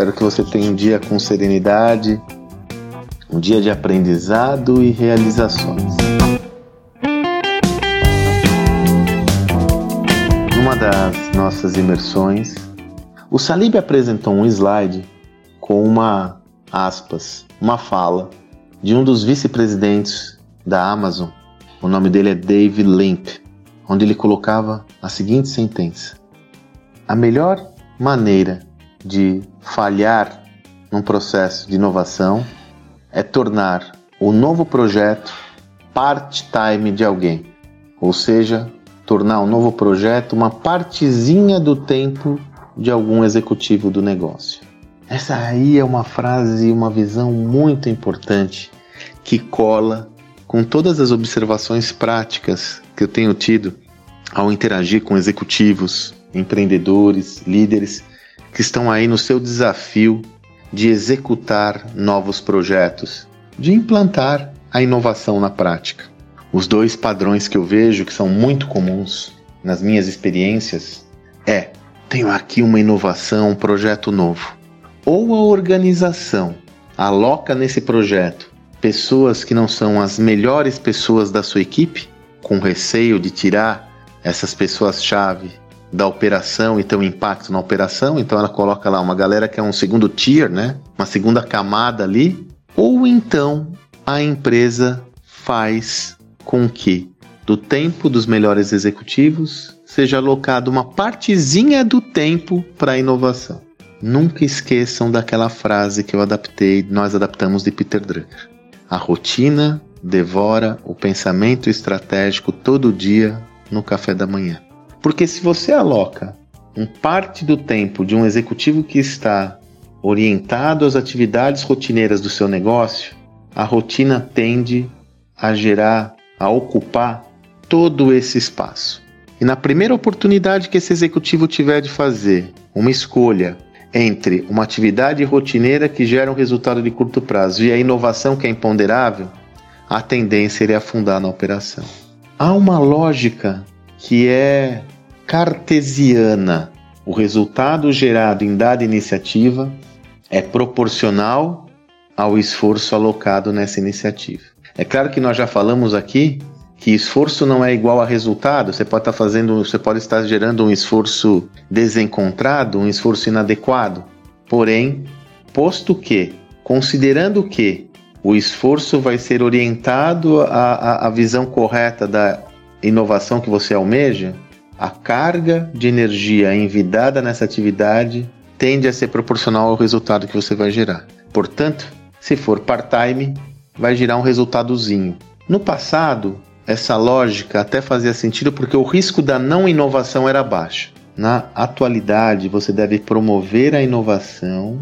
Espero que você tenha um dia com serenidade, um dia de aprendizado e realizações. Numa das nossas imersões, o Salib apresentou um slide com uma aspas, uma fala de um dos vice-presidentes da Amazon. O nome dele é Dave Limp, onde ele colocava a seguinte sentença: A melhor maneira de falhar num processo de inovação é tornar o novo projeto part-time de alguém, ou seja, tornar o um novo projeto uma partezinha do tempo de algum executivo do negócio. Essa aí é uma frase, uma visão muito importante que cola com todas as observações práticas que eu tenho tido ao interagir com executivos, empreendedores, líderes que estão aí no seu desafio de executar novos projetos, de implantar a inovação na prática. Os dois padrões que eu vejo que são muito comuns nas minhas experiências é: tenho aqui uma inovação, um projeto novo. Ou a organização aloca nesse projeto pessoas que não são as melhores pessoas da sua equipe, com receio de tirar essas pessoas-chave da operação e ter um impacto na operação, então ela coloca lá uma galera que é um segundo tier, né? Uma segunda camada ali, ou então a empresa faz com que do tempo dos melhores executivos seja alocado uma partezinha do tempo para inovação. Nunca esqueçam daquela frase que eu adaptei, nós adaptamos de Peter Drucker. A rotina devora o pensamento estratégico todo dia no café da manhã. Porque se você aloca um parte do tempo de um executivo que está orientado às atividades rotineiras do seu negócio, a rotina tende a gerar, a ocupar todo esse espaço. E na primeira oportunidade que esse executivo tiver de fazer uma escolha entre uma atividade rotineira que gera um resultado de curto prazo e a inovação que é imponderável, a tendência é afundar na operação. Há uma lógica que é cartesiana. O resultado gerado em dada iniciativa é proporcional ao esforço alocado nessa iniciativa. É claro que nós já falamos aqui que esforço não é igual a resultado. Você pode estar fazendo, você pode estar gerando um esforço desencontrado, um esforço inadequado. Porém, posto que, considerando que o esforço vai ser orientado à, à visão correta da inovação que você almeja, a carga de energia envidada nessa atividade tende a ser proporcional ao resultado que você vai gerar. Portanto, se for part-time, vai gerar um resultadozinho. No passado, essa lógica até fazia sentido porque o risco da não inovação era baixo. Na atualidade, você deve promover a inovação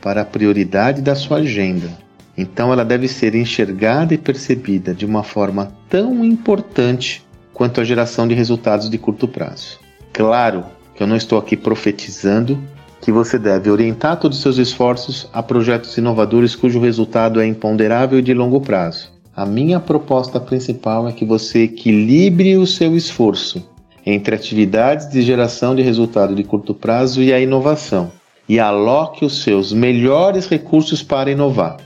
para a prioridade da sua agenda. Então, ela deve ser enxergada e percebida de uma forma tão importante quanto à geração de resultados de curto prazo. Claro que eu não estou aqui profetizando que você deve orientar todos os seus esforços a projetos inovadores cujo resultado é imponderável e de longo prazo. A minha proposta principal é que você equilibre o seu esforço entre atividades de geração de resultado de curto prazo e a inovação, e aloque os seus melhores recursos para inovar.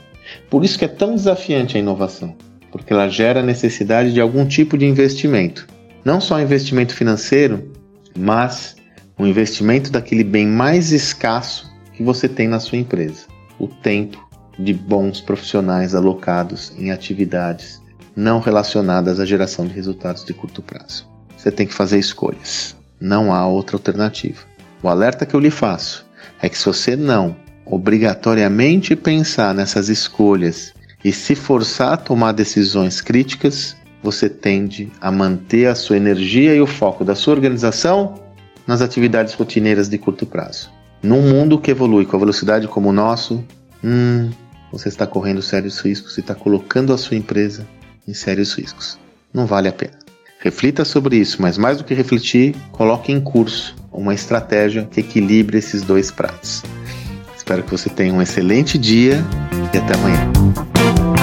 Por isso que é tão desafiante a inovação porque ela gera necessidade de algum tipo de investimento. Não só investimento financeiro, mas um investimento daquele bem mais escasso que você tem na sua empresa: o tempo de bons profissionais alocados em atividades não relacionadas à geração de resultados de curto prazo. Você tem que fazer escolhas. Não há outra alternativa. O alerta que eu lhe faço é que se você não obrigatoriamente pensar nessas escolhas e se forçar a tomar decisões críticas, você tende a manter a sua energia e o foco da sua organização nas atividades rotineiras de curto prazo. Num mundo que evolui com a velocidade como o nosso, hum, você está correndo sérios riscos e está colocando a sua empresa em sérios riscos. Não vale a pena. Reflita sobre isso, mas mais do que refletir, coloque em curso uma estratégia que equilibre esses dois pratos. Espero que você tenha um excelente dia e até amanhã.